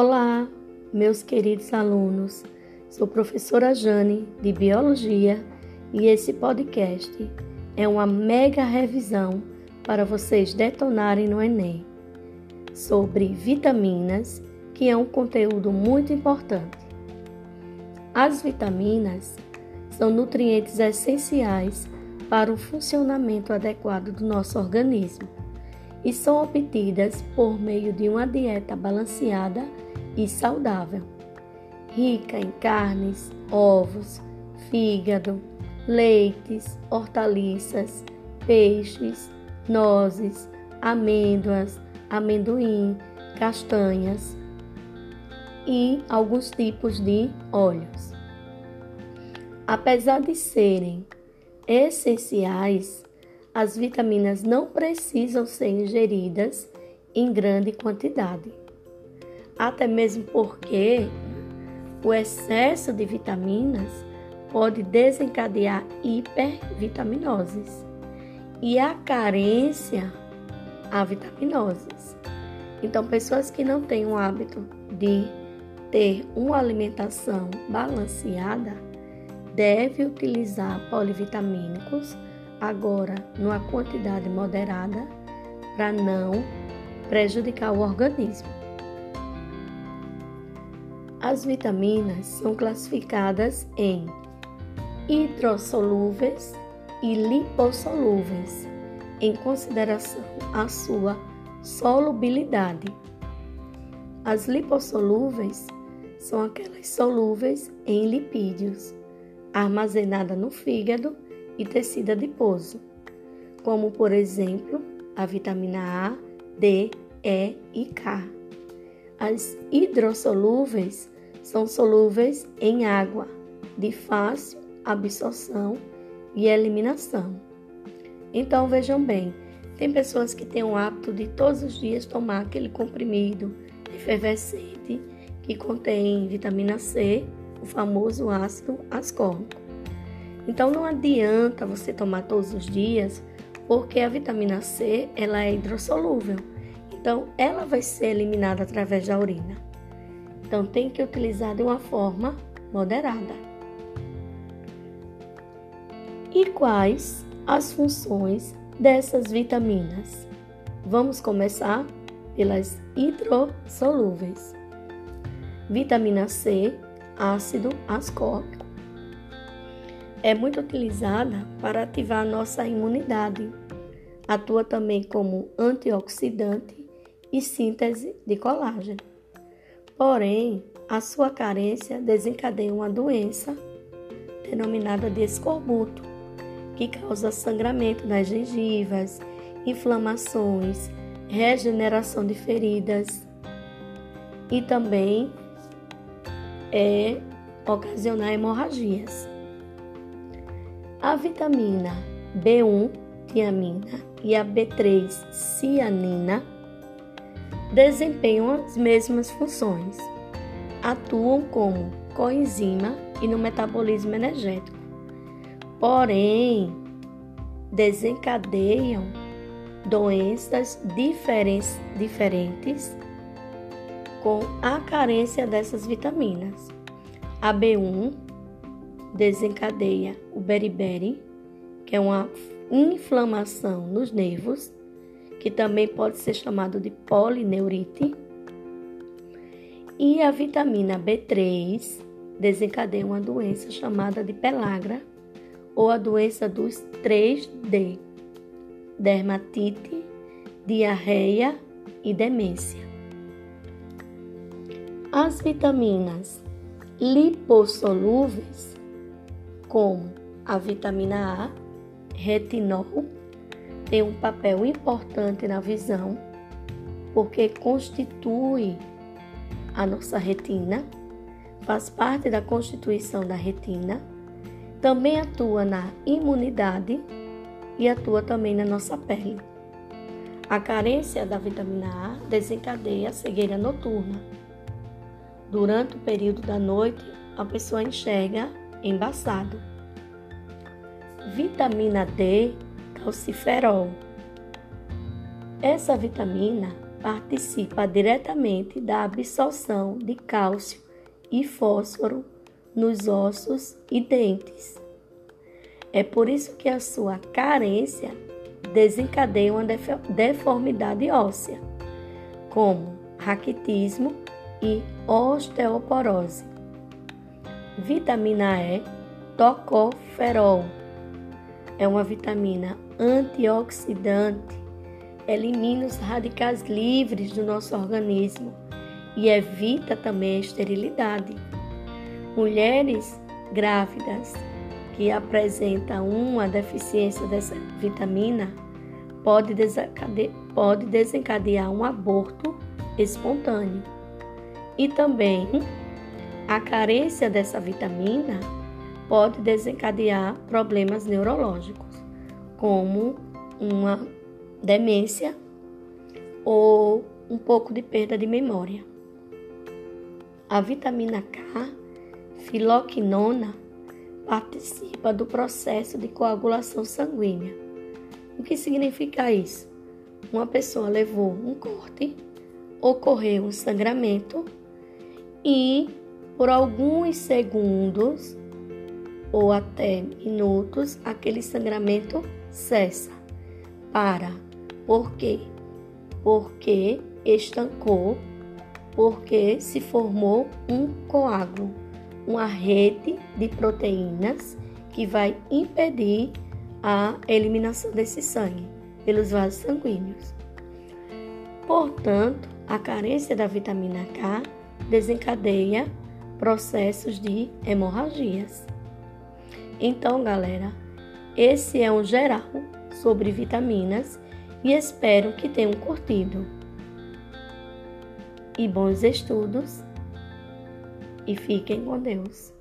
Olá, meus queridos alunos. Sou professora Jane de Biologia e esse podcast é uma mega revisão para vocês detonarem no Enem sobre vitaminas, que é um conteúdo muito importante. As vitaminas são nutrientes essenciais para o funcionamento adequado do nosso organismo e são obtidas por meio de uma dieta balanceada e saudável, rica em carnes, ovos, fígado, leites, hortaliças, peixes, nozes, amêndoas, amendoim, castanhas e alguns tipos de óleos. Apesar de serem essenciais, as vitaminas não precisam ser ingeridas em grande quantidade. Até mesmo porque o excesso de vitaminas pode desencadear hipervitaminoses e a carência a vitaminoses. Então, pessoas que não têm o hábito de ter uma alimentação balanceada devem utilizar polivitamínicos agora numa quantidade moderada para não prejudicar o organismo. As vitaminas são classificadas em hidrossolúveis e lipossolúveis, em consideração à sua solubilidade. As lipossolúveis são aquelas solúveis em lipídios, armazenadas no fígado e tecido adiposo, como por exemplo a vitamina A, D, E e K. As hidrossolúveis são solúveis em água, de fácil absorção e eliminação. Então vejam bem, tem pessoas que têm o hábito de todos os dias tomar aquele comprimido efervescente que contém vitamina C, o famoso ácido ascórbico. Então não adianta você tomar todos os dias, porque a vitamina C ela é hidrossolúvel. Então ela vai ser eliminada através da urina. Então tem que utilizar de uma forma moderada. E quais as funções dessas vitaminas? Vamos começar pelas hidrossolúveis. Vitamina C, ácido ascórbico é muito utilizada para ativar nossa imunidade. Atua também como antioxidante e síntese de colágeno. Porém, a sua carência desencadeia uma doença denominada de escorbuto, que causa sangramento das gengivas, inflamações, regeneração de feridas e também é ocasionar hemorragias. A vitamina B1, tiamina, e a B3, cianina, desempenham as mesmas funções. Atuam como coenzima e no metabolismo energético. Porém, desencadeiam doenças diferentes, com a carência dessas vitaminas. A B1 desencadeia o beriberi, que é uma inflamação nos nervos, que também pode ser chamado de polineurite. E a vitamina B3 desencadeia uma doença chamada de pelagra ou a doença dos 3D: dermatite, diarreia e demência. As vitaminas lipossolúveis como a vitamina A, retinol, tem um papel importante na visão, porque constitui a nossa retina, faz parte da constituição da retina, também atua na imunidade e atua também na nossa pele. A carência da vitamina A desencadeia a cegueira noturna. Durante o período da noite, a pessoa enxerga embaçado. Vitamina D, calciferol. Essa vitamina participa diretamente da absorção de cálcio e fósforo nos ossos e dentes. É por isso que a sua carência desencadeia uma deformidade óssea, como raquitismo e osteoporose. Vitamina E, tocoferol, é uma vitamina antioxidante, elimina os radicais livres do nosso organismo e evita também a esterilidade. Mulheres grávidas que apresentam uma deficiência dessa vitamina pode desencadear, pode desencadear um aborto espontâneo. E também a carência dessa vitamina pode desencadear problemas neurológicos, como uma demência ou um pouco de perda de memória. A vitamina K, filoquinona, participa do processo de coagulação sanguínea. O que significa isso? Uma pessoa levou um corte, ocorreu um sangramento e por alguns segundos ou até minutos aquele sangramento cessa. Para. Por quê? Porque estancou, porque se formou um coágulo uma rede de proteínas que vai impedir a eliminação desse sangue pelos vasos sanguíneos. Portanto, a carência da vitamina K desencadeia processos de hemorragias. Então, galera, esse é um geral sobre vitaminas e espero que tenham curtido. E bons estudos e fiquem com Deus.